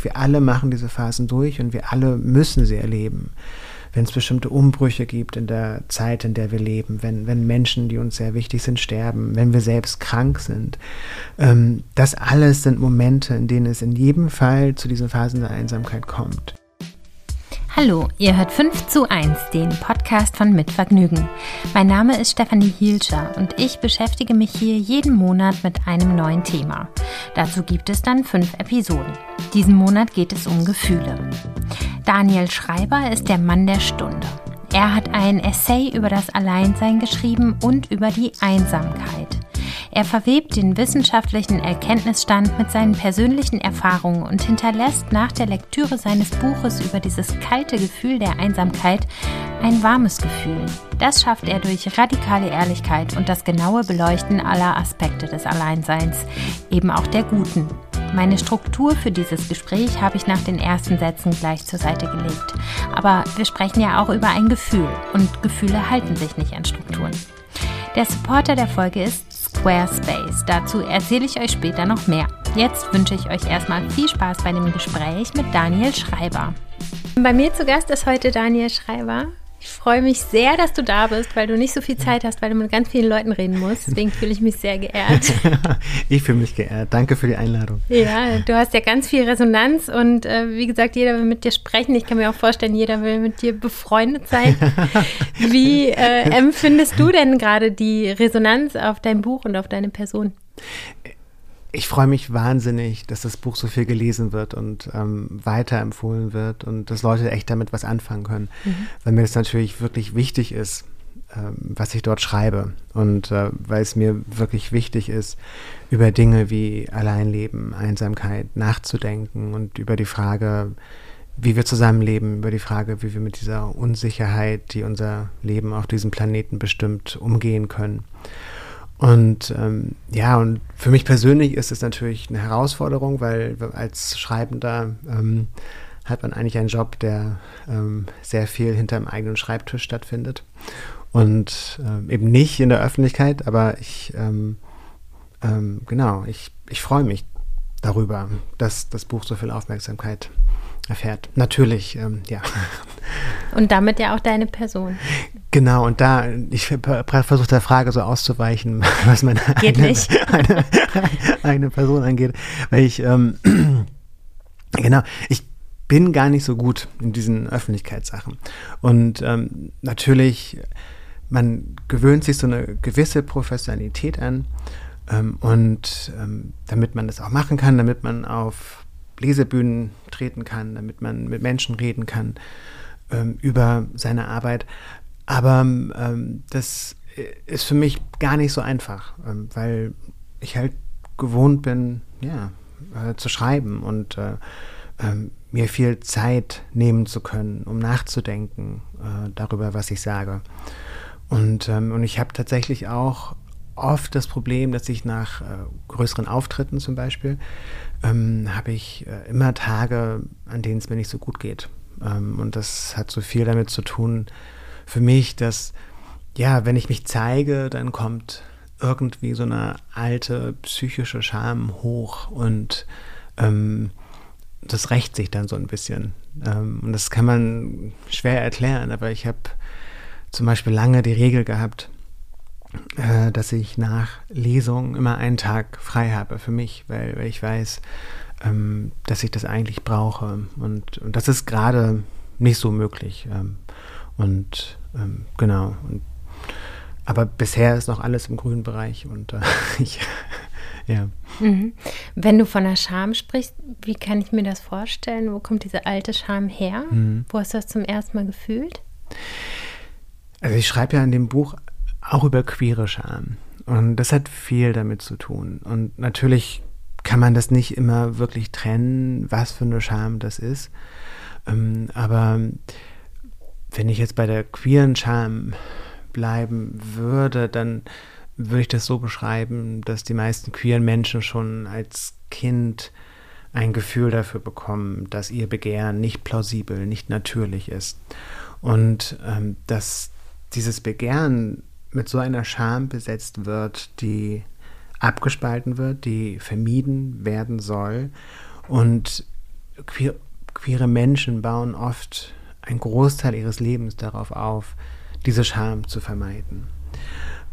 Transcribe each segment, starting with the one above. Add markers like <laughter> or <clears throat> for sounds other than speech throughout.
natürlich, wir alle machen diese Phasen durch und wir alle müssen sie erleben wenn es bestimmte Umbrüche gibt in der Zeit, in der wir leben, wenn, wenn Menschen, die uns sehr wichtig sind, sterben, wenn wir selbst krank sind. Ähm, das alles sind Momente, in denen es in jedem Fall zu diesen Phasen der Einsamkeit kommt. Hallo, ihr hört 5 zu 1, den Podcast von Mitvergnügen. Mein Name ist Stefanie Hielscher und ich beschäftige mich hier jeden Monat mit einem neuen Thema. Dazu gibt es dann fünf Episoden. Diesen Monat geht es um Gefühle. Daniel Schreiber ist der Mann der Stunde. Er hat ein Essay über das Alleinsein geschrieben und über die Einsamkeit. Er verwebt den wissenschaftlichen Erkenntnisstand mit seinen persönlichen Erfahrungen und hinterlässt nach der Lektüre seines Buches über dieses kalte Gefühl der Einsamkeit ein warmes Gefühl. Das schafft er durch radikale Ehrlichkeit und das genaue Beleuchten aller Aspekte des Alleinseins, eben auch der guten. Meine Struktur für dieses Gespräch habe ich nach den ersten Sätzen gleich zur Seite gelegt. Aber wir sprechen ja auch über ein Gefühl und Gefühle halten sich nicht an Strukturen. Der Supporter der Folge ist Squarespace. Dazu erzähle ich euch später noch mehr. Jetzt wünsche ich euch erstmal viel Spaß bei dem Gespräch mit Daniel Schreiber. Bei mir zu Gast ist heute Daniel Schreiber. Ich freue mich sehr, dass du da bist, weil du nicht so viel Zeit hast, weil du mit ganz vielen Leuten reden musst. Deswegen fühle ich mich sehr geehrt. <laughs> ich fühle mich geehrt. Danke für die Einladung. Ja, du hast ja ganz viel Resonanz und äh, wie gesagt, jeder will mit dir sprechen. Ich kann mir auch vorstellen, jeder will mit dir befreundet sein. <laughs> wie äh, empfindest du denn gerade die Resonanz auf dein Buch und auf deine Person? Ich freue mich wahnsinnig, dass das Buch so viel gelesen wird und ähm, weiterempfohlen wird und dass Leute echt damit was anfangen können, mhm. weil mir das natürlich wirklich wichtig ist, ähm, was ich dort schreibe und äh, weil es mir wirklich wichtig ist, über Dinge wie Alleinleben, Einsamkeit nachzudenken und über die Frage, wie wir zusammenleben, über die Frage, wie wir mit dieser Unsicherheit, die unser Leben auf diesem Planeten bestimmt, umgehen können. Und ähm, ja, und für mich persönlich ist es natürlich eine Herausforderung, weil als Schreibender ähm, hat man eigentlich einen Job, der ähm, sehr viel hinter dem eigenen Schreibtisch stattfindet. Und ähm, eben nicht in der Öffentlichkeit, aber ich, ähm, ähm, genau, ich, ich freue mich darüber, dass das Buch so viel Aufmerksamkeit erfährt. Natürlich, ja. Und damit ja auch deine Person. <laughs> Genau, und da, ich versuche der Frage so auszuweichen, <laughs> was meine eigene, <laughs> eine, eine, Person angeht. Weil ich, ähm, <clears throat> genau, ich bin gar nicht so gut in diesen Öffentlichkeitssachen. Und ähm, natürlich, man gewöhnt sich so eine gewisse Professionalität an. Ähm, und ähm, damit man das auch machen kann, damit man auf Lesebühnen treten kann, damit man mit Menschen reden kann ähm, über seine Arbeit, aber ähm, das ist für mich gar nicht so einfach, ähm, weil ich halt gewohnt bin, ja, äh, zu schreiben und äh, äh, mir viel Zeit nehmen zu können, um nachzudenken äh, darüber, was ich sage. Und, ähm, und ich habe tatsächlich auch oft das Problem, dass ich nach äh, größeren Auftritten zum Beispiel, ähm, habe ich äh, immer Tage, an denen es mir nicht so gut geht. Ähm, und das hat so viel damit zu tun, für mich, dass, ja, wenn ich mich zeige, dann kommt irgendwie so eine alte psychische Scham hoch und ähm, das rächt sich dann so ein bisschen. Ähm, und das kann man schwer erklären, aber ich habe zum Beispiel lange die Regel gehabt, äh, dass ich nach Lesung immer einen Tag frei habe für mich, weil, weil ich weiß, ähm, dass ich das eigentlich brauche. Und, und das ist gerade nicht so möglich. Ähm, und ähm, genau. Und, aber bisher ist noch alles im grünen Bereich und äh, <laughs> ich, ja. Mhm. Wenn du von der Scham sprichst, wie kann ich mir das vorstellen? Wo kommt diese alte Scham her? Mhm. Wo hast du das zum ersten Mal gefühlt? Also ich schreibe ja in dem Buch auch über queere Scham. Und das hat viel damit zu tun. Und natürlich kann man das nicht immer wirklich trennen, was für eine Scham das ist. Ähm, aber wenn ich jetzt bei der queeren Scham bleiben würde, dann würde ich das so beschreiben, dass die meisten queeren Menschen schon als Kind ein Gefühl dafür bekommen, dass ihr Begehren nicht plausibel, nicht natürlich ist. Und ähm, dass dieses Begehren mit so einer Scham besetzt wird, die abgespalten wird, die vermieden werden soll und queer, queere Menschen bauen oft einen Großteil ihres Lebens darauf auf, diese Scham zu vermeiden.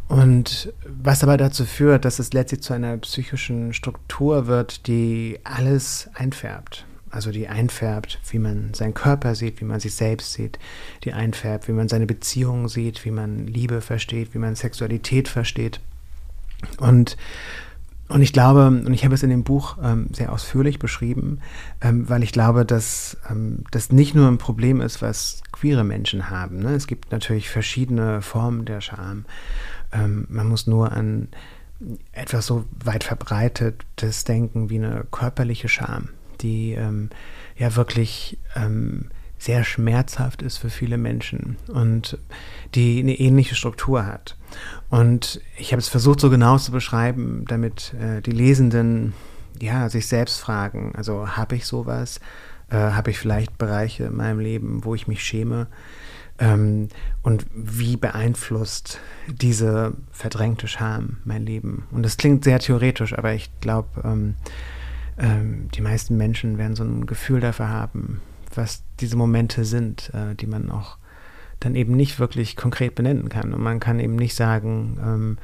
Und was aber dazu führt, dass es letztlich zu einer psychischen Struktur wird, die alles einfärbt. Also die einfärbt, wie man seinen Körper sieht, wie man sich selbst sieht, die einfärbt, wie man seine Beziehungen sieht, wie man Liebe versteht, wie man Sexualität versteht. Und und ich glaube, und ich habe es in dem Buch ähm, sehr ausführlich beschrieben, ähm, weil ich glaube, dass ähm, das nicht nur ein Problem ist, was queere Menschen haben. Ne? Es gibt natürlich verschiedene Formen der Scham. Ähm, man muss nur an etwas so weit verbreitetes denken wie eine körperliche Scham, die ähm, ja wirklich ähm, sehr schmerzhaft ist für viele Menschen und die eine ähnliche Struktur hat. Und ich habe es versucht, so genau zu beschreiben, damit äh, die Lesenden ja, sich selbst fragen, also habe ich sowas? Äh, habe ich vielleicht Bereiche in meinem Leben, wo ich mich schäme? Ähm, und wie beeinflusst diese verdrängte Scham mein Leben? Und das klingt sehr theoretisch, aber ich glaube, ähm, ähm, die meisten Menschen werden so ein Gefühl dafür haben, was diese Momente sind, äh, die man auch dann eben nicht wirklich konkret benennen kann. Und man kann eben nicht sagen, ähm,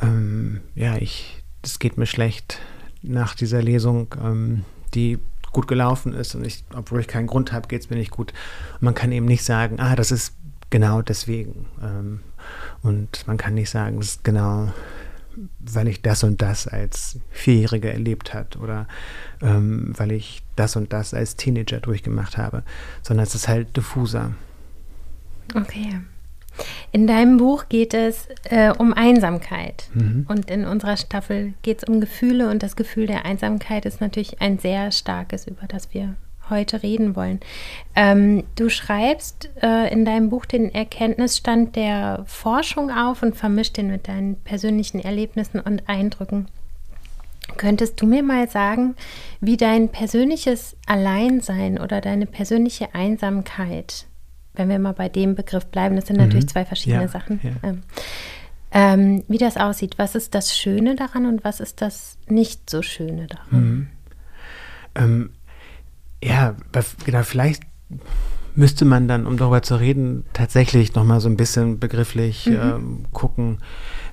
ähm, ja, ich, es geht mir schlecht nach dieser Lesung, ähm, die gut gelaufen ist und ich, obwohl ich keinen Grund habe, geht es mir nicht gut. Und man kann eben nicht sagen, ah, das ist genau deswegen. Ähm, und man kann nicht sagen, das ist genau weil ich das und das als Vierjähriger erlebt hat oder ähm, weil ich das und das als Teenager durchgemacht habe, sondern es ist halt diffuser. Okay. In deinem Buch geht es äh, um Einsamkeit mhm. und in unserer Staffel geht es um Gefühle und das Gefühl der Einsamkeit ist natürlich ein sehr starkes, über das wir heute reden wollen. Ähm, du schreibst äh, in deinem Buch den Erkenntnisstand der Forschung auf und vermischt den mit deinen persönlichen Erlebnissen und Eindrücken. Könntest du mir mal sagen, wie dein persönliches Alleinsein oder deine persönliche Einsamkeit, wenn wir mal bei dem Begriff bleiben, das sind mhm. natürlich zwei verschiedene ja, Sachen, ja. Ähm, ähm, wie das aussieht? Was ist das Schöne daran und was ist das nicht so Schöne daran? Mhm. Ähm, ja, genau, vielleicht müsste man dann, um darüber zu reden, tatsächlich nochmal so ein bisschen begrifflich mhm. ähm, gucken.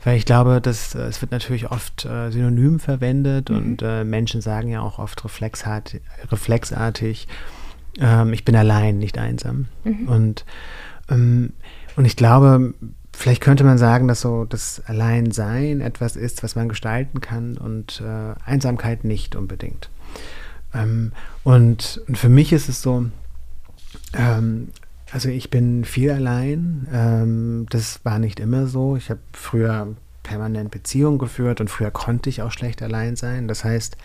Weil ich glaube, dass äh, es wird natürlich oft äh, synonym verwendet mhm. und äh, Menschen sagen ja auch oft reflexartig, reflexartig ähm, ich bin allein, nicht einsam. Mhm. Und, ähm, und ich glaube, vielleicht könnte man sagen, dass so das Alleinsein etwas ist, was man gestalten kann und äh, Einsamkeit nicht unbedingt. Ähm, und, und, für mich ist es so, ähm, also ich bin viel allein. Ähm, das war nicht immer so. Ich habe früher permanent Beziehungen geführt und früher konnte ich auch schlecht allein sein. Das heißt,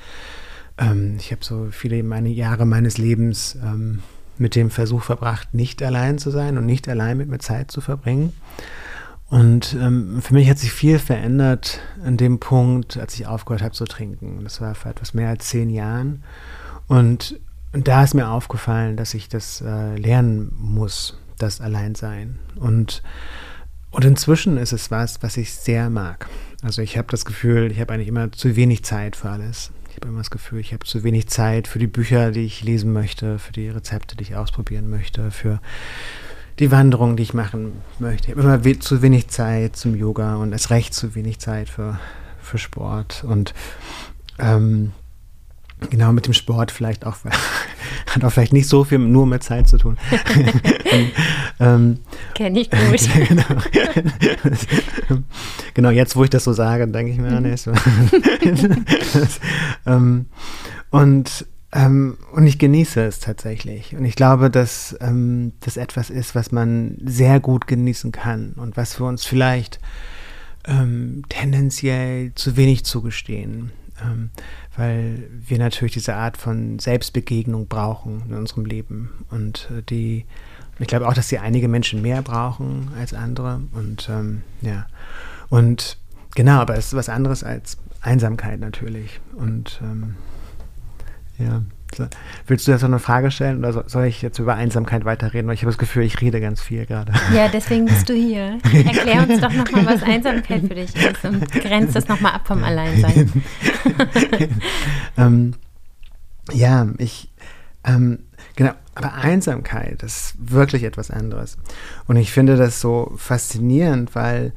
ähm, ich habe so viele meine Jahre meines Lebens ähm, mit dem Versuch verbracht, nicht allein zu sein und nicht allein mit mir Zeit zu verbringen. Und ähm, für mich hat sich viel verändert an dem Punkt, als ich aufgehört habe zu trinken. Das war vor etwas mehr als zehn Jahren. Und, und da ist mir aufgefallen, dass ich das äh, lernen muss, das Alleinsein. Und, und inzwischen ist es was, was ich sehr mag. Also ich habe das Gefühl, ich habe eigentlich immer zu wenig Zeit für alles. Ich habe immer das Gefühl, ich habe zu wenig Zeit für die Bücher, die ich lesen möchte, für die Rezepte, die ich ausprobieren möchte, für die Wanderung, die ich machen möchte. Ich habe immer we zu wenig Zeit zum Yoga und erst recht zu wenig Zeit für, für Sport. Und ähm, Genau, mit dem Sport vielleicht auch, <laughs> hat auch vielleicht nicht so viel nur mit Zeit zu tun. <laughs> ähm, Kenne ich gut. <laughs> genau, genau, jetzt wo ich das so sage, denke ich mir, ah, nee, ähm, und, ähm, und ich genieße es tatsächlich. Und ich glaube, dass ähm, das etwas ist, was man sehr gut genießen kann und was wir uns vielleicht ähm, tendenziell zu wenig zugestehen. Ähm, weil wir natürlich diese Art von Selbstbegegnung brauchen in unserem Leben. Und äh, die, ich glaube auch, dass die einige Menschen mehr brauchen als andere. Und ähm, ja, und genau, aber es ist was anderes als Einsamkeit natürlich. Und ähm, ja. Willst du jetzt noch eine Frage stellen oder soll ich jetzt über Einsamkeit weiterreden? Weil ich habe das Gefühl, ich rede ganz viel gerade. Ja, deswegen bist du hier. <laughs> Erklär uns doch nochmal, was Einsamkeit für dich ist und grenzt das nochmal ab vom Alleinsein. <laughs> ähm, ja, ich, Ähm, genau, aber Einsamkeit ist wirklich etwas anderes. Und ich finde das so faszinierend, weil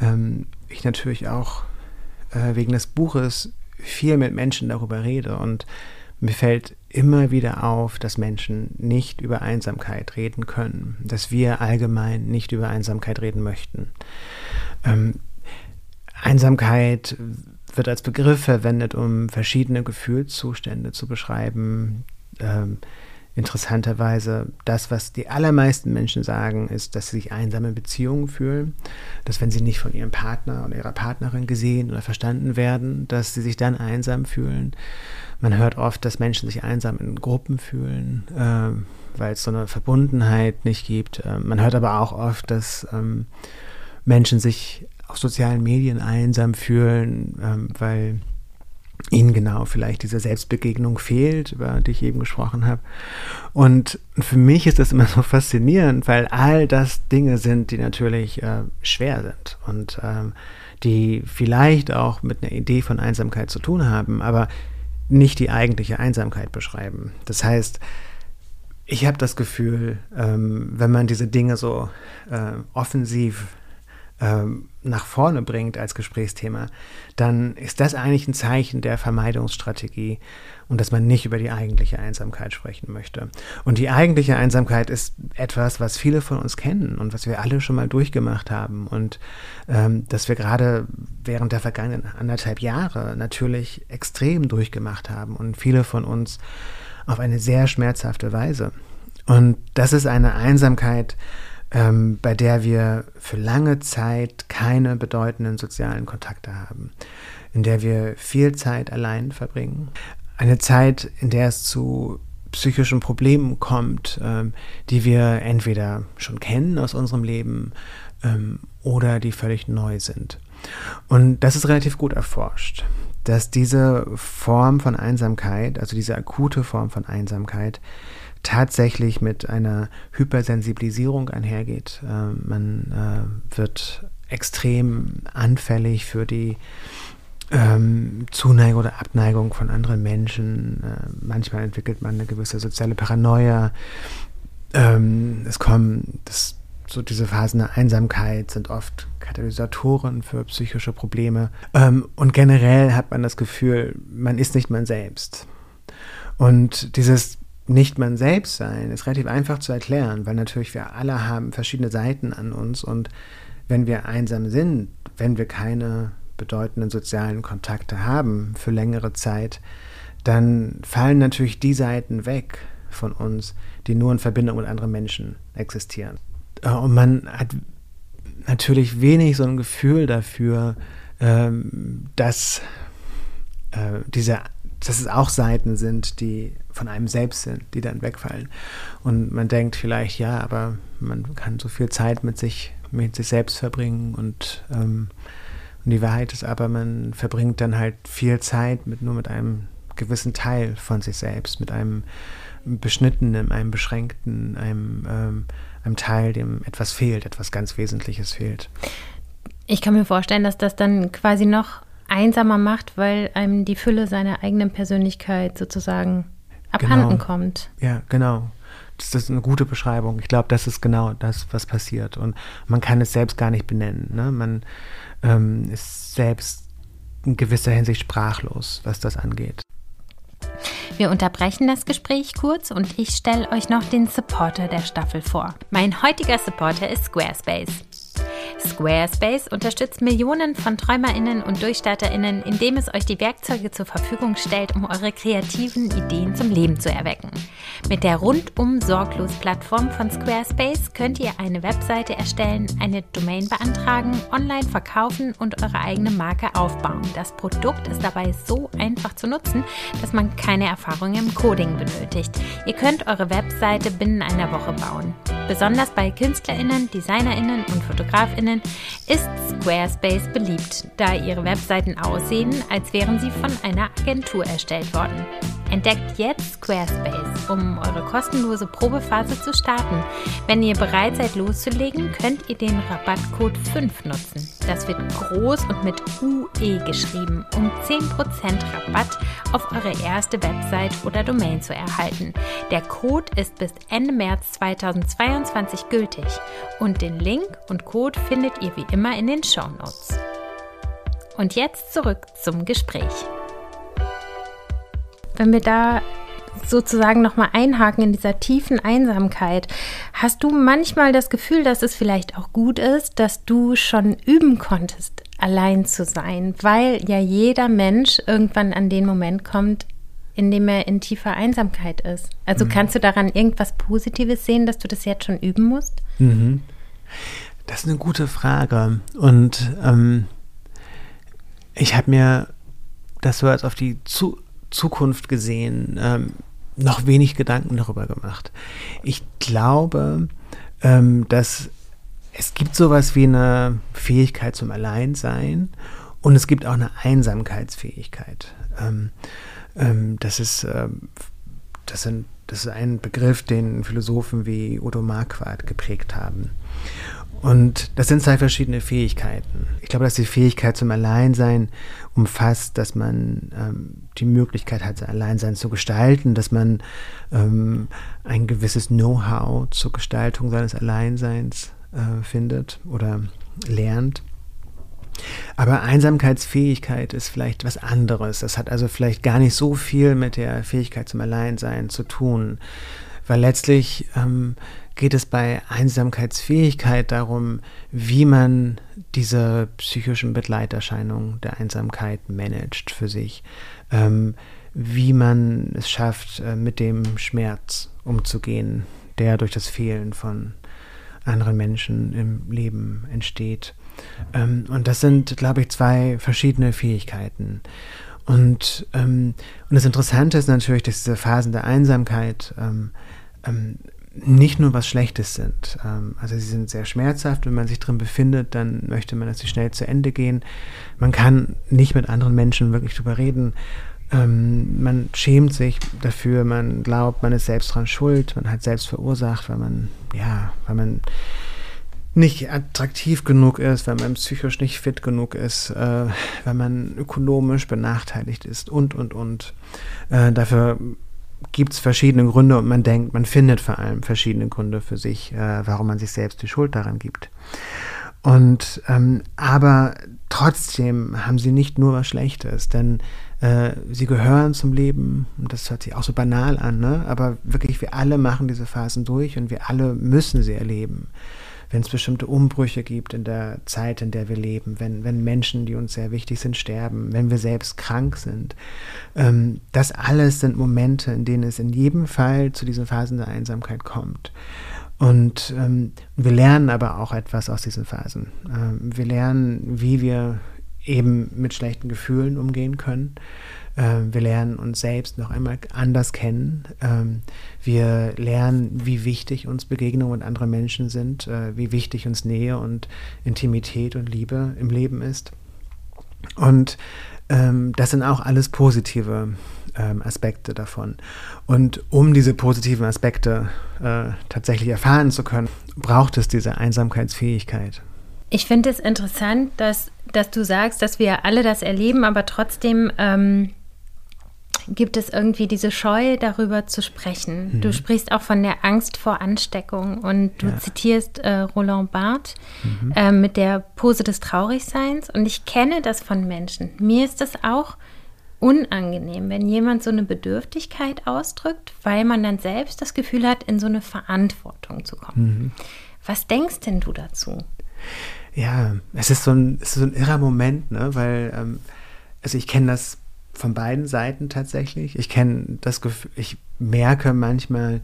ähm, ich natürlich auch äh, wegen des Buches viel mit Menschen darüber rede und mir fällt immer wieder auf, dass Menschen nicht über Einsamkeit reden können, dass wir allgemein nicht über Einsamkeit reden möchten. Ähm, Einsamkeit wird als Begriff verwendet, um verschiedene Gefühlszustände zu beschreiben. Ähm, interessanterweise, das, was die allermeisten Menschen sagen, ist, dass sie sich einsame Beziehungen fühlen, dass wenn sie nicht von ihrem Partner oder ihrer Partnerin gesehen oder verstanden werden, dass sie sich dann einsam fühlen. Man hört oft, dass Menschen sich einsam in Gruppen fühlen, äh, weil es so eine Verbundenheit nicht gibt. Äh, man hört aber auch oft, dass ähm, Menschen sich auf sozialen Medien einsam fühlen, ähm, weil ihnen genau vielleicht diese Selbstbegegnung fehlt, über die ich eben gesprochen habe. Und für mich ist das immer so faszinierend, weil all das Dinge sind, die natürlich äh, schwer sind und ähm, die vielleicht auch mit einer Idee von Einsamkeit zu tun haben, aber nicht die eigentliche Einsamkeit beschreiben. Das heißt, ich habe das Gefühl, ähm, wenn man diese Dinge so äh, offensiv ähm, nach vorne bringt als Gesprächsthema, dann ist das eigentlich ein Zeichen der Vermeidungsstrategie und dass man nicht über die eigentliche Einsamkeit sprechen möchte. Und die eigentliche Einsamkeit ist etwas, was viele von uns kennen und was wir alle schon mal durchgemacht haben und ähm, dass wir gerade während der vergangenen anderthalb Jahre natürlich extrem durchgemacht haben und viele von uns auf eine sehr schmerzhafte Weise. Und das ist eine Einsamkeit, ähm, bei der wir für lange Zeit keine bedeutenden sozialen Kontakte haben, in der wir viel Zeit allein verbringen. Eine Zeit, in der es zu psychischen Problemen kommt, ähm, die wir entweder schon kennen aus unserem Leben ähm, oder die völlig neu sind. Und das ist relativ gut erforscht, dass diese Form von Einsamkeit, also diese akute Form von Einsamkeit, tatsächlich mit einer Hypersensibilisierung einhergeht. Äh, man äh, wird extrem anfällig für die ähm, Zuneigung oder Abneigung von anderen Menschen. Äh, manchmal entwickelt man eine gewisse soziale Paranoia. Ähm, es kommen das, so diese Phasen der Einsamkeit sind oft Katalysatoren für psychische Probleme. Ähm, und generell hat man das Gefühl, man ist nicht man selbst. Und dieses nicht man selbst sein ist relativ einfach zu erklären, weil natürlich wir alle haben verschiedene Seiten an uns und wenn wir einsam sind, wenn wir keine bedeutenden sozialen Kontakte haben für längere Zeit, dann fallen natürlich die Seiten weg von uns, die nur in Verbindung mit anderen Menschen existieren. Äh, und man hat natürlich wenig so ein Gefühl dafür, ähm, dass äh, diese dass es auch Seiten sind, die von einem selbst sind, die dann wegfallen. Und man denkt vielleicht, ja, aber man kann so viel Zeit mit sich, mit sich selbst verbringen und, ähm, und die Wahrheit ist aber, man verbringt dann halt viel Zeit mit nur mit einem gewissen Teil von sich selbst, mit einem beschnittenen, einem beschränkten, einem, ähm, einem Teil, dem etwas fehlt, etwas ganz Wesentliches fehlt. Ich kann mir vorstellen, dass das dann quasi noch einsamer macht, weil einem die Fülle seiner eigenen Persönlichkeit sozusagen abhanden genau. kommt. Ja, genau. Das ist eine gute Beschreibung. Ich glaube, das ist genau das, was passiert. Und man kann es selbst gar nicht benennen. Ne? Man ähm, ist selbst in gewisser Hinsicht sprachlos, was das angeht. Wir unterbrechen das Gespräch kurz und ich stelle euch noch den Supporter der Staffel vor. Mein heutiger Supporter ist Squarespace. Squarespace unterstützt Millionen von TräumerInnen und DurchstarterInnen, indem es euch die Werkzeuge zur Verfügung stellt, um eure kreativen Ideen zum Leben zu erwecken. Mit der rundum sorglos Plattform von Squarespace könnt ihr eine Webseite erstellen, eine Domain beantragen, online verkaufen und eure eigene Marke aufbauen. Das Produkt ist dabei so einfach zu nutzen, dass man keine Erfahrung im Coding benötigt. Ihr könnt eure Webseite binnen einer Woche bauen. Besonders bei KünstlerInnen, DesignerInnen und FotografInnen ist Squarespace beliebt, da ihre Webseiten aussehen, als wären sie von einer Agentur erstellt worden. Entdeckt jetzt Squarespace, um um eure kostenlose Probephase zu starten. Wenn ihr bereit seid loszulegen, könnt ihr den Rabattcode 5 nutzen. Das wird groß und mit UE geschrieben, um 10% Rabatt auf eure erste Website oder Domain zu erhalten. Der Code ist bis Ende März 2022 gültig und den Link und Code findet ihr wie immer in den Show Notes. Und jetzt zurück zum Gespräch. Wenn wir da sozusagen nochmal einhaken in dieser tiefen Einsamkeit. Hast du manchmal das Gefühl, dass es vielleicht auch gut ist, dass du schon üben konntest, allein zu sein, weil ja jeder Mensch irgendwann an den Moment kommt, in dem er in tiefer Einsamkeit ist. Also mhm. kannst du daran irgendwas Positives sehen, dass du das jetzt schon üben musst? Mhm. Das ist eine gute Frage. Und ähm, ich habe mir das so als auf die Zu Zukunft gesehen ähm, noch wenig Gedanken darüber gemacht. Ich glaube, ähm, dass es gibt sowas wie eine Fähigkeit zum Alleinsein und es gibt auch eine Einsamkeitsfähigkeit. Ähm, ähm, das ist, ähm, das sind, das ist ein Begriff, den Philosophen wie Udo Marquardt geprägt haben. Und das sind zwei verschiedene Fähigkeiten. Ich glaube, dass die Fähigkeit zum Alleinsein umfasst, dass man ähm, die Möglichkeit hat, sein Alleinsein zu gestalten, dass man ähm, ein gewisses Know-how zur Gestaltung seines Alleinseins äh, findet oder lernt. Aber Einsamkeitsfähigkeit ist vielleicht was anderes. Das hat also vielleicht gar nicht so viel mit der Fähigkeit zum Alleinsein zu tun, weil letztlich ähm, geht es bei Einsamkeitsfähigkeit darum, wie man diese psychischen Begleiterscheinungen der Einsamkeit managt für sich, ähm, wie man es schafft, äh, mit dem Schmerz umzugehen, der durch das Fehlen von anderen Menschen im Leben entsteht. Ähm, und das sind, glaube ich, zwei verschiedene Fähigkeiten. Und, ähm, und das Interessante ist natürlich, dass diese Phasen der Einsamkeit ähm, ähm nicht nur was Schlechtes sind. Ähm, also sie sind sehr schmerzhaft. Wenn man sich drin befindet, dann möchte man, dass sie schnell zu Ende gehen. Man kann nicht mit anderen Menschen wirklich drüber reden. Ähm, man schämt sich dafür, man glaubt, man ist selbst dran schuld, man hat selbst verursacht, weil man, ja, weil man nicht attraktiv genug ist, weil man psychisch nicht fit genug ist, äh, weil man ökonomisch benachteiligt ist und, und, und. Äh, dafür gibt es verschiedene Gründe und man denkt, man findet vor allem verschiedene Gründe für sich, äh, warum man sich selbst die Schuld daran gibt. Und ähm, aber trotzdem haben sie nicht nur was Schlechtes, denn äh, sie gehören zum Leben und das hört sich auch so banal an, ne? aber wirklich wir alle machen diese Phasen durch und wir alle müssen sie erleben wenn es bestimmte Umbrüche gibt in der Zeit, in der wir leben, wenn, wenn Menschen, die uns sehr wichtig sind, sterben, wenn wir selbst krank sind. Ähm, das alles sind Momente, in denen es in jedem Fall zu diesen Phasen der Einsamkeit kommt. Und ähm, wir lernen aber auch etwas aus diesen Phasen. Ähm, wir lernen, wie wir eben mit schlechten Gefühlen umgehen können. Ähm, wir lernen uns selbst noch einmal anders kennen. Ähm, wir lernen, wie wichtig uns Begegnungen mit anderen Menschen sind, äh, wie wichtig uns Nähe und Intimität und Liebe im Leben ist. Und ähm, das sind auch alles positive Aspekte davon. Und um diese positiven Aspekte äh, tatsächlich erfahren zu können, braucht es diese Einsamkeitsfähigkeit. Ich finde es interessant, dass, dass du sagst, dass wir alle das erleben, aber trotzdem ähm, gibt es irgendwie diese Scheu, darüber zu sprechen. Mhm. Du sprichst auch von der Angst vor Ansteckung und du ja. zitierst äh, Roland Barthes mhm. äh, mit der Pose des Traurigseins. Und ich kenne das von Menschen. Mir ist das auch unangenehm, wenn jemand so eine Bedürftigkeit ausdrückt, weil man dann selbst das Gefühl hat, in so eine Verantwortung zu kommen. Mhm. Was denkst denn du dazu? Ja, es ist so ein, es ist so ein irrer Moment, ne? weil ähm, also ich kenne das von beiden Seiten tatsächlich. Ich kenne das Gefühl, ich merke manchmal,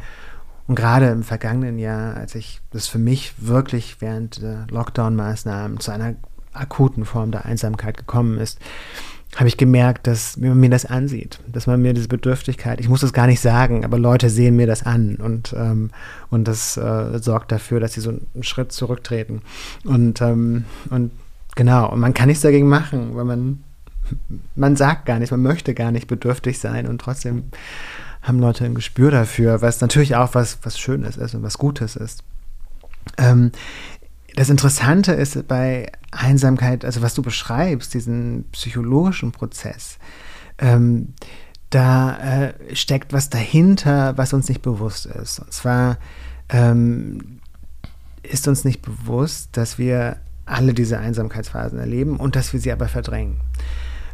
und gerade im vergangenen Jahr, als ich das für mich wirklich während der Lockdown-Maßnahmen zu einer akuten Form der Einsamkeit gekommen ist, habe ich gemerkt, dass man mir das ansieht, dass man mir diese Bedürftigkeit, ich muss das gar nicht sagen, aber Leute sehen mir das an und, ähm, und das äh, sorgt dafür, dass sie so einen Schritt zurücktreten. Und, ähm, und genau, und man kann nichts dagegen machen, weil man man sagt gar nicht, man möchte gar nicht bedürftig sein und trotzdem haben Leute ein Gespür dafür, was natürlich auch was, was Schönes ist und was Gutes ist. Ähm, das Interessante ist bei Einsamkeit, also was du beschreibst, diesen psychologischen Prozess, ähm, da äh, steckt was dahinter, was uns nicht bewusst ist. Und zwar ähm, ist uns nicht bewusst, dass wir alle diese Einsamkeitsphasen erleben und dass wir sie aber verdrängen.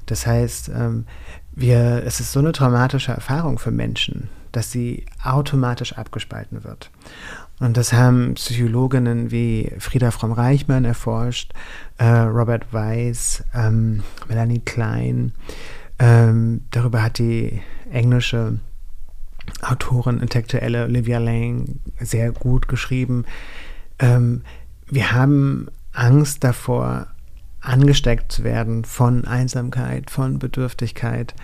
Das heißt, ähm, wir, es ist so eine traumatische Erfahrung für Menschen, dass sie automatisch abgespalten wird. Und das haben Psychologinnen wie Frieda Fromm-Reichmann erforscht, äh, Robert Weiss, ähm, Melanie Klein. Ähm, darüber hat die englische Autorin, Intellektuelle Olivia Lang sehr gut geschrieben. Ähm, wir haben Angst davor, angesteckt zu werden von Einsamkeit, von Bedürftigkeit,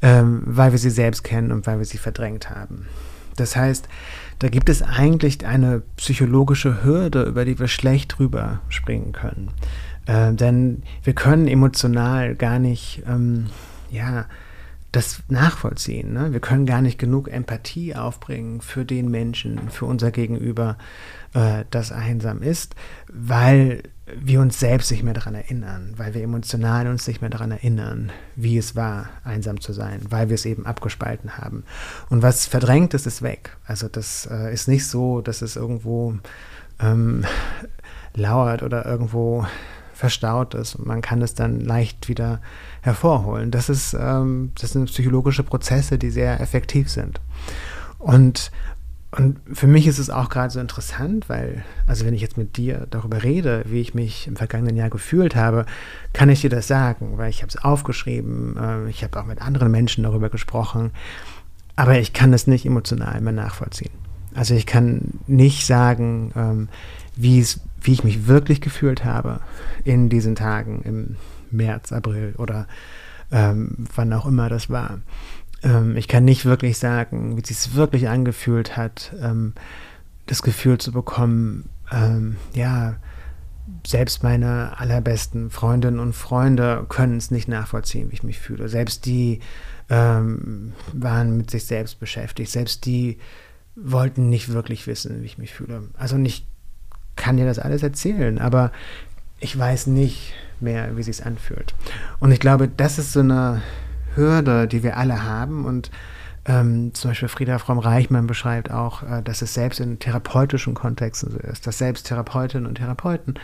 ähm, weil wir sie selbst kennen und weil wir sie verdrängt haben. Das heißt, da gibt es eigentlich eine psychologische Hürde, über die wir schlecht drüber springen können. Äh, denn wir können emotional gar nicht, ähm, ja, das nachvollziehen. Ne? Wir können gar nicht genug Empathie aufbringen für den Menschen, für unser Gegenüber, äh, das einsam ist, weil wir uns selbst nicht mehr daran erinnern, weil wir emotional uns nicht mehr daran erinnern, wie es war, einsam zu sein, weil wir es eben abgespalten haben. Und was verdrängt ist, ist weg. Also das äh, ist nicht so, dass es irgendwo ähm, lauert oder irgendwo verstaut ist und man kann es dann leicht wieder hervorholen. Das, ist, ähm, das sind psychologische Prozesse, die sehr effektiv sind. Und und für mich ist es auch gerade so interessant, weil, also wenn ich jetzt mit dir darüber rede, wie ich mich im vergangenen Jahr gefühlt habe, kann ich dir das sagen, weil ich habe es aufgeschrieben, äh, ich habe auch mit anderen Menschen darüber gesprochen, aber ich kann das nicht emotional mehr nachvollziehen. Also ich kann nicht sagen, ähm, wie, es, wie ich mich wirklich gefühlt habe in diesen Tagen im März, April oder ähm, wann auch immer das war. Ähm, ich kann nicht wirklich sagen, wie es sich wirklich angefühlt hat, ähm, das Gefühl zu bekommen, ähm, ja, selbst meine allerbesten Freundinnen und Freunde können es nicht nachvollziehen, wie ich mich fühle. Selbst die ähm, waren mit sich selbst beschäftigt. Selbst die wollten nicht wirklich wissen, wie ich mich fühle. Also ich kann dir das alles erzählen, aber ich weiß nicht mehr, wie sich anfühlt. Und ich glaube, das ist so eine Hürde, die wir alle haben. Und ähm, zum Beispiel Frieda Fromm-Reichmann beschreibt auch, äh, dass es selbst in therapeutischen Kontexten so ist, dass selbst Therapeutinnen und Therapeuten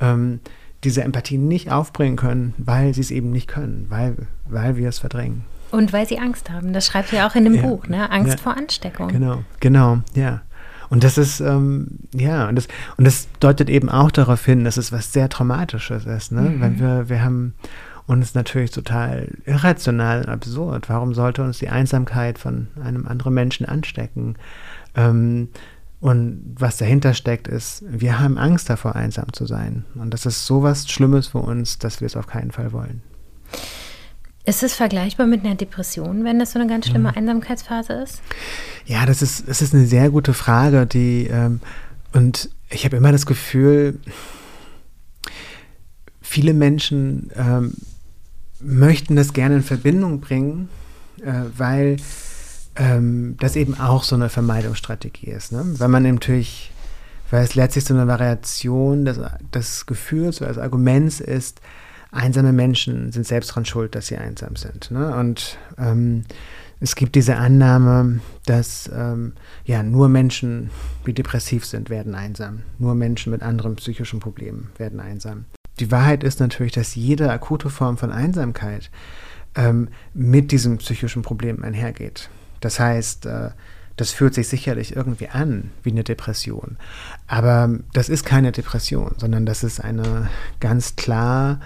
ähm, diese Empathie nicht aufbringen können, weil sie es eben nicht können, weil, weil wir es verdrängen. Und weil sie Angst haben. Das schreibt sie auch in dem ja, Buch, ne? Angst ja, vor Ansteckung. Genau, genau, ja. Und das ist, ähm, ja, und das, und das deutet eben auch darauf hin, dass es was sehr Traumatisches ist, ne? Mhm. Weil wir, wir haben und es ist natürlich total irrational und absurd. Warum sollte uns die Einsamkeit von einem anderen Menschen anstecken? Ähm, und was dahinter steckt, ist, wir haben Angst davor, einsam zu sein. Und das ist so was Schlimmes für uns, dass wir es auf keinen Fall wollen. Ist es vergleichbar mit einer Depression, wenn das so eine ganz schlimme ja. Einsamkeitsphase ist? Ja, das ist, das ist eine sehr gute Frage, die ähm, und ich habe immer das Gefühl, viele Menschen ähm, möchten das gerne in Verbindung bringen, äh, weil ähm, das eben auch so eine Vermeidungsstrategie ist. Ne? Weil man natürlich, weil es letztlich so eine Variation des, des Gefühls oder des Arguments ist, einsame Menschen sind selbst daran schuld, dass sie einsam sind. Ne? Und ähm, es gibt diese Annahme, dass ähm, ja nur Menschen, die depressiv sind, werden einsam. Nur Menschen mit anderen psychischen Problemen werden einsam die Wahrheit ist natürlich, dass jede akute Form von Einsamkeit ähm, mit diesem psychischen Problem einhergeht. Das heißt, äh, das fühlt sich sicherlich irgendwie an wie eine Depression. Aber das ist keine Depression, sondern das ist eine ganz klar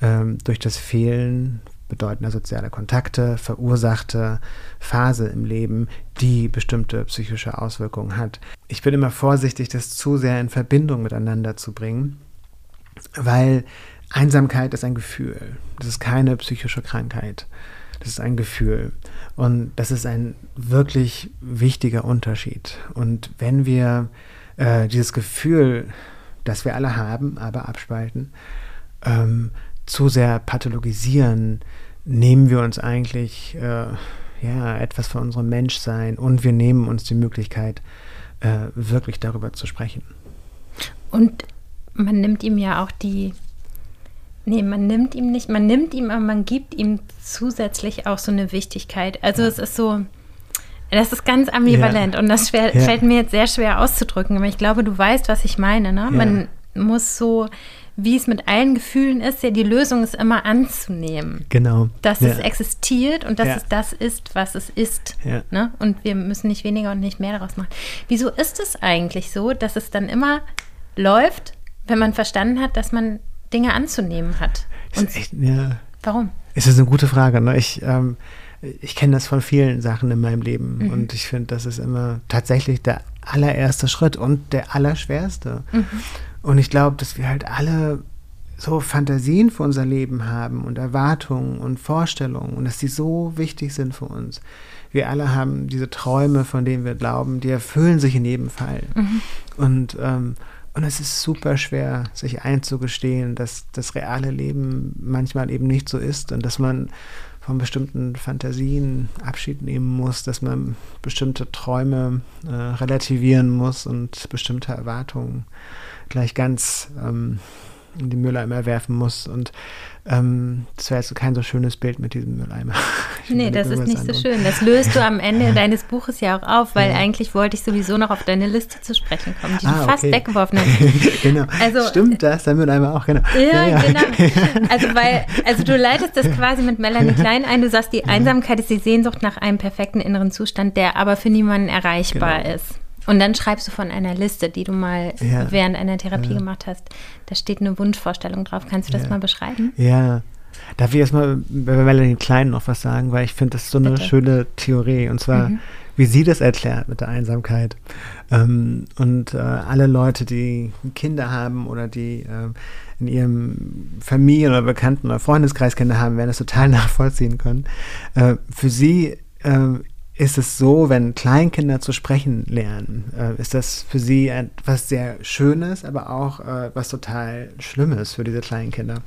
ähm, durch das Fehlen bedeutender sozialer Kontakte verursachte Phase im Leben, die bestimmte psychische Auswirkungen hat. Ich bin immer vorsichtig, das zu sehr in Verbindung miteinander zu bringen weil Einsamkeit ist ein Gefühl. Das ist keine psychische Krankheit. Das ist ein Gefühl. Und das ist ein wirklich wichtiger Unterschied. Und wenn wir äh, dieses Gefühl, das wir alle haben, aber abspalten, ähm, zu sehr pathologisieren, nehmen wir uns eigentlich äh, ja, etwas von unserem Menschsein und wir nehmen uns die Möglichkeit, äh, wirklich darüber zu sprechen. Und man nimmt ihm ja auch die, nee, man nimmt ihm nicht, man nimmt ihm, aber man gibt ihm zusätzlich auch so eine Wichtigkeit. Also ja. es ist so, das ist ganz ambivalent ja. und das schwer, ja. fällt mir jetzt sehr schwer auszudrücken, aber ich glaube, du weißt, was ich meine. Ne? Man muss so wie es mit allen Gefühlen ist, ja, die Lösung ist immer anzunehmen. Genau. Dass es existiert und dass es das ist, was es ist. Ne? Und wir müssen nicht weniger und nicht mehr daraus machen. Wieso ist es eigentlich so, dass es dann immer läuft, wenn man verstanden hat, dass man Dinge anzunehmen hat? Echt, ja. Warum? Es ist eine gute Frage. Ne? Ich, ähm, ich kenne das von vielen Sachen in meinem Leben mhm. und ich finde, das ist immer tatsächlich der allererste Schritt und der allerschwerste. Mhm. Und ich glaube, dass wir halt alle so Fantasien für unser Leben haben und Erwartungen und Vorstellungen und dass die so wichtig sind für uns. Wir alle haben diese Träume, von denen wir glauben, die erfüllen sich in jedem Fall. Mhm. Und, ähm, und es ist super schwer, sich einzugestehen, dass das reale Leben manchmal eben nicht so ist und dass man von bestimmten Fantasien Abschied nehmen muss, dass man bestimmte Träume äh, relativieren muss und bestimmte Erwartungen gleich ganz ähm, in die Mülleimer werfen muss. Und ähm, das wäre jetzt kein so schönes Bild mit diesem Mülleimer. <laughs> nee, das ist nicht so schön. Das löst du am Ende <laughs> deines Buches ja auch auf, weil ja. eigentlich wollte ich sowieso noch auf deine Liste zu sprechen kommen, die ah, du fast okay. weggeworfen hast. <laughs> genau. Also, Stimmt das? Der Mülleimer auch, genau. Ja, ja, genau. Also, weil, also du leitest das quasi mit Melanie Klein ein. Du sagst, die Einsamkeit ist die Sehnsucht nach einem perfekten inneren Zustand, der aber für niemanden erreichbar genau. ist. Und dann schreibst du von einer Liste, die du mal ja. während einer Therapie ja. gemacht hast. Da steht eine Wunschvorstellung drauf. Kannst du das ja. mal beschreiben? Ja. Darf ich erstmal bei Melanie Klein noch was sagen, weil ich finde, das ist so eine Bitte. schöne Theorie. Und zwar, mhm. wie sie das erklärt mit der Einsamkeit. Ähm, und äh, alle Leute, die Kinder haben oder die äh, in ihrem Familien- oder Bekannten- oder Freundeskreis Kinder haben, werden das total <laughs> nachvollziehen können. Äh, für sie äh, ist es so, wenn Kleinkinder zu sprechen lernen, äh, ist das für sie etwas sehr Schönes, aber auch äh, was total Schlimmes für diese Kleinkinder.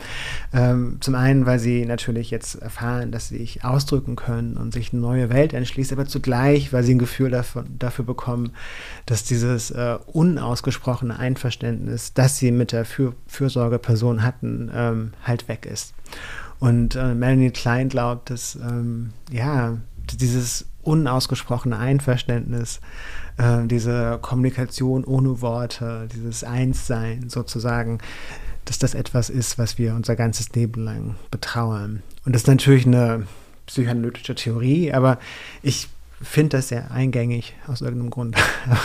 Ähm, zum einen, weil sie natürlich jetzt erfahren, dass sie sich ausdrücken können und sich eine neue Welt entschließt, aber zugleich, weil sie ein Gefühl davon, dafür bekommen, dass dieses äh, unausgesprochene Einverständnis, das sie mit der für Fürsorgeperson hatten, ähm, halt weg ist. Und äh, Melanie Klein glaubt, dass ähm, ja dieses unausgesprochene Einverständnis, äh, diese Kommunikation ohne Worte, dieses Einssein sozusagen, dass das etwas ist, was wir unser ganzes Leben lang betrauern. Und das ist natürlich eine psychoanalytische Theorie, aber ich finde das sehr eingängig aus irgendeinem Grund.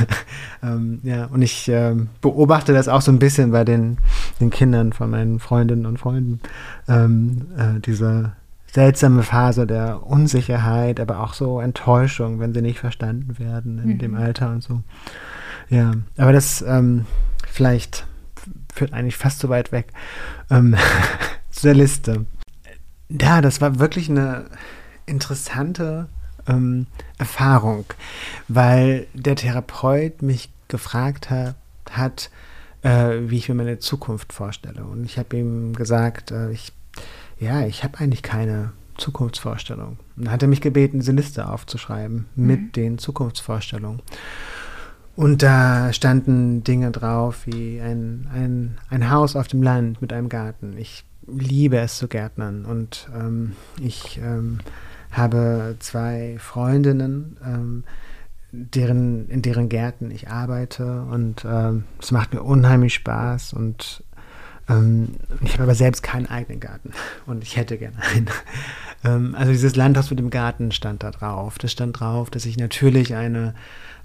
<laughs> ähm, ja, und ich äh, beobachte das auch so ein bisschen bei den, den Kindern von meinen Freundinnen und Freunden. Ähm, äh, diese seltsame Phase der Unsicherheit, aber auch so Enttäuschung, wenn sie nicht verstanden werden in mhm. dem Alter und so. Ja, aber das ähm, vielleicht führt eigentlich fast so weit weg ähm, <laughs> zur Liste. Ja, das war wirklich eine interessante ähm, Erfahrung, weil der Therapeut mich gefragt hat, hat äh, wie ich mir meine Zukunft vorstelle. Und ich habe ihm gesagt, äh, ich ja, ich habe eigentlich keine Zukunftsvorstellung. Und dann hat er mich gebeten, diese Liste aufzuschreiben mhm. mit den Zukunftsvorstellungen. Und da standen Dinge drauf wie ein, ein, ein Haus auf dem Land mit einem Garten. Ich liebe es zu gärtnern und ähm, ich ähm, habe zwei Freundinnen, ähm, deren, in deren Gärten ich arbeite und ähm, es macht mir unheimlich Spaß und ich habe aber selbst keinen eigenen Garten <laughs> und ich hätte gerne einen. Ähm, also dieses Landhaus mit dem Garten stand da drauf. Das stand drauf, dass ich natürlich eine,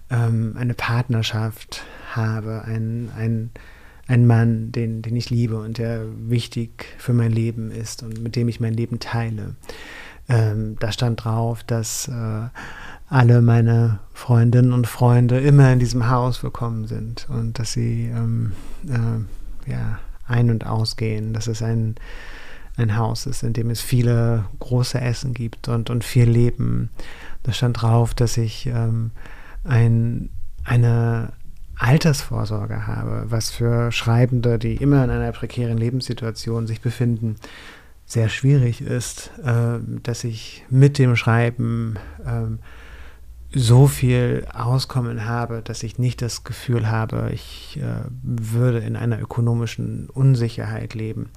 ähm, eine Partnerschaft habe, ein, ein, ein Mann, den, den ich liebe und der wichtig für mein Leben ist und mit dem ich mein Leben teile. Ähm, da stand drauf, dass äh, alle meine Freundinnen und Freunde immer in diesem Haus willkommen sind und dass sie ähm, äh, ja, ein- und ausgehen, dass es ein, ein Haus ist, in dem es viele große Essen gibt und, und viel Leben. Da stand drauf, dass ich ähm, ein, eine Altersvorsorge habe, was für Schreibende, die immer in einer prekären Lebenssituation sich befinden, sehr schwierig ist, äh, dass ich mit dem Schreiben äh, so viel Auskommen habe, dass ich nicht das Gefühl habe, ich äh, würde in einer ökonomischen Unsicherheit leben.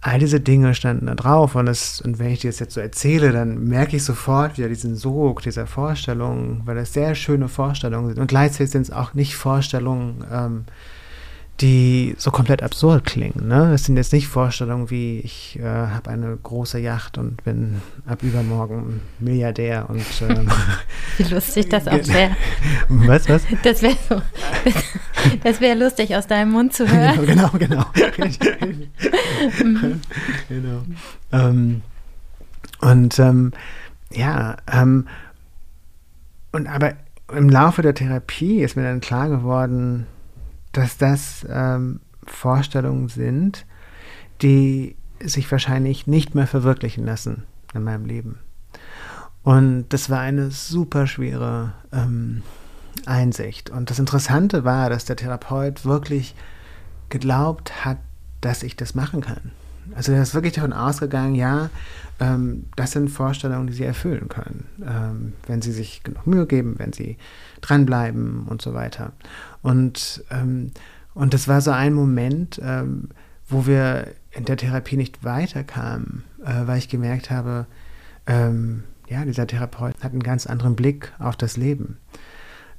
All diese Dinge standen da drauf und, das, und wenn ich das jetzt so erzähle, dann merke ich sofort wieder diesen Sog dieser Vorstellungen, weil das sehr schöne Vorstellungen sind und gleichzeitig sind es auch nicht Vorstellungen, ähm, die so komplett absurd klingen. Ne? Es sind jetzt nicht Vorstellungen wie, ich äh, habe eine große Yacht und bin ab übermorgen Milliardär und <laughs> ähm, Wie lustig das auch wäre. <laughs> Was, was? Das wäre so, <laughs> das wäre lustig aus deinem Mund zu hören. genau, genau. genau. Ähm, und ähm, ja, ähm, und aber im Laufe der Therapie ist mir dann klar geworden, dass das ähm, Vorstellungen sind, die sich wahrscheinlich nicht mehr verwirklichen lassen in meinem Leben. Und das war eine super schwere ähm, Einsicht. Und das Interessante war, dass der Therapeut wirklich geglaubt hat, dass ich das machen kann. Also er ist wirklich davon ausgegangen, ja, ähm, das sind Vorstellungen, die sie erfüllen können, ähm, wenn sie sich genug Mühe geben, wenn sie dranbleiben und so weiter. Und, ähm, und das war so ein Moment, ähm, wo wir in der Therapie nicht weiterkamen, äh, weil ich gemerkt habe, ähm, ja, dieser Therapeut hat einen ganz anderen Blick auf das Leben.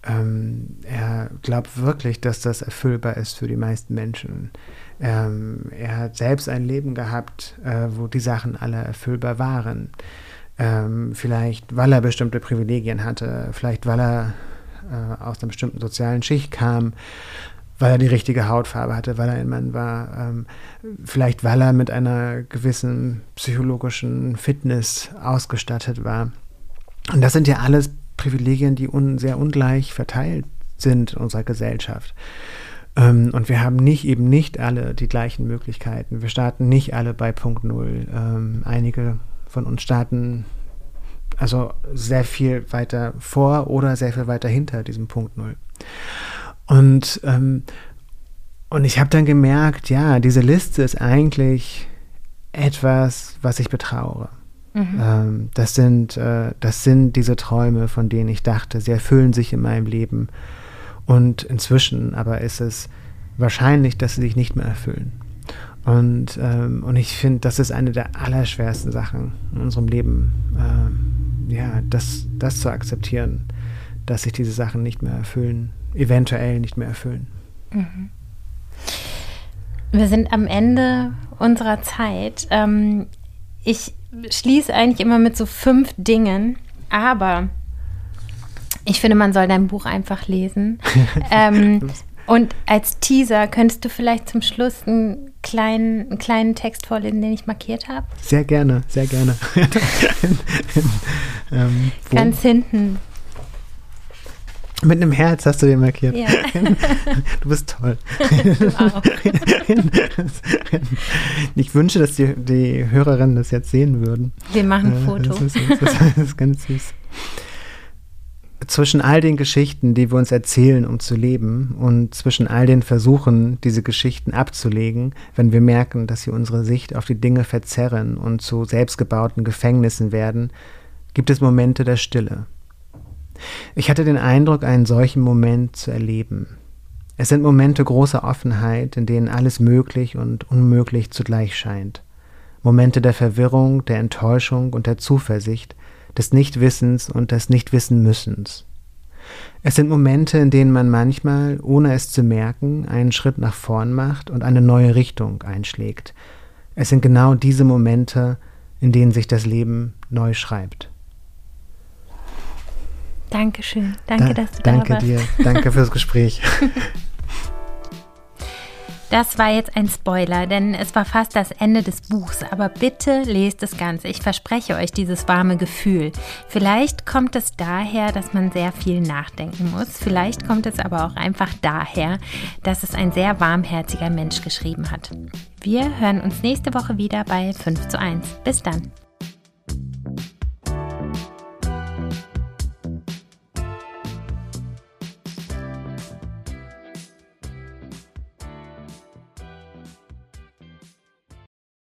Ähm, er glaubt wirklich, dass das erfüllbar ist für die meisten Menschen. Ähm, er hat selbst ein Leben gehabt, äh, wo die Sachen alle erfüllbar waren. Ähm, vielleicht, weil er bestimmte Privilegien hatte, vielleicht, weil er äh, aus einer bestimmten sozialen Schicht kam, weil er die richtige Hautfarbe hatte, weil er ein Mann war, ähm, vielleicht weil er mit einer gewissen psychologischen Fitness ausgestattet war. Und das sind ja alles Privilegien, die un sehr ungleich verteilt sind in unserer Gesellschaft. Ähm, und wir haben nicht eben nicht alle die gleichen Möglichkeiten. Wir starten nicht alle bei Punkt Null. Ähm, einige von uns starten also sehr viel weiter vor oder sehr viel weiter hinter diesem Punkt Null. Und, ähm, und ich habe dann gemerkt, ja, diese Liste ist eigentlich etwas, was ich betrauere. Mhm. Ähm, das, sind, äh, das sind diese Träume, von denen ich dachte, sie erfüllen sich in meinem Leben. Und inzwischen aber ist es wahrscheinlich, dass sie sich nicht mehr erfüllen. Und, ähm, und ich finde, das ist eine der allerschwersten Sachen in unserem Leben, ähm, ja, das, das zu akzeptieren, dass sich diese Sachen nicht mehr erfüllen, eventuell nicht mehr erfüllen. Mhm. Wir sind am Ende unserer Zeit. Ähm, ich schließe eigentlich immer mit so fünf Dingen, aber ich finde, man soll dein Buch einfach lesen. <laughs> ähm, und als Teaser könntest du vielleicht zum Schluss einen kleinen, einen kleinen Text vorlesen, den ich markiert habe? Sehr gerne, sehr gerne. <laughs> ähm, Ganz hinten. Mit einem Herz hast du den markiert. Ja. <laughs> Du bist toll. Du auch. <laughs> Ich wünsche, dass die, die Hörerinnen das jetzt sehen würden. Wir machen ein äh, Foto. Das ist, das ist ganz süß zwischen all den Geschichten, die wir uns erzählen, um zu leben, und zwischen all den Versuchen, diese Geschichten abzulegen, wenn wir merken, dass sie unsere Sicht auf die Dinge verzerren und zu selbstgebauten Gefängnissen werden, gibt es Momente der Stille. Ich hatte den Eindruck, einen solchen Moment zu erleben. Es sind Momente großer Offenheit, in denen alles möglich und unmöglich zugleich scheint. Momente der Verwirrung, der Enttäuschung und der Zuversicht, des Nichtwissens und des Nichtwissenmüssens. Es sind Momente, in denen man manchmal, ohne es zu merken, einen Schritt nach vorn macht und eine neue Richtung einschlägt. Es sind genau diese Momente, in denen sich das Leben neu schreibt. Dankeschön. Danke, da, dass du danke da warst. Danke dir. Danke fürs Gespräch. <laughs> Das war jetzt ein Spoiler, denn es war fast das Ende des Buchs. Aber bitte lest es Ganze. Ich verspreche euch dieses warme Gefühl. Vielleicht kommt es daher, dass man sehr viel nachdenken muss. Vielleicht kommt es aber auch einfach daher, dass es ein sehr warmherziger Mensch geschrieben hat. Wir hören uns nächste Woche wieder bei 5 zu 1. Bis dann.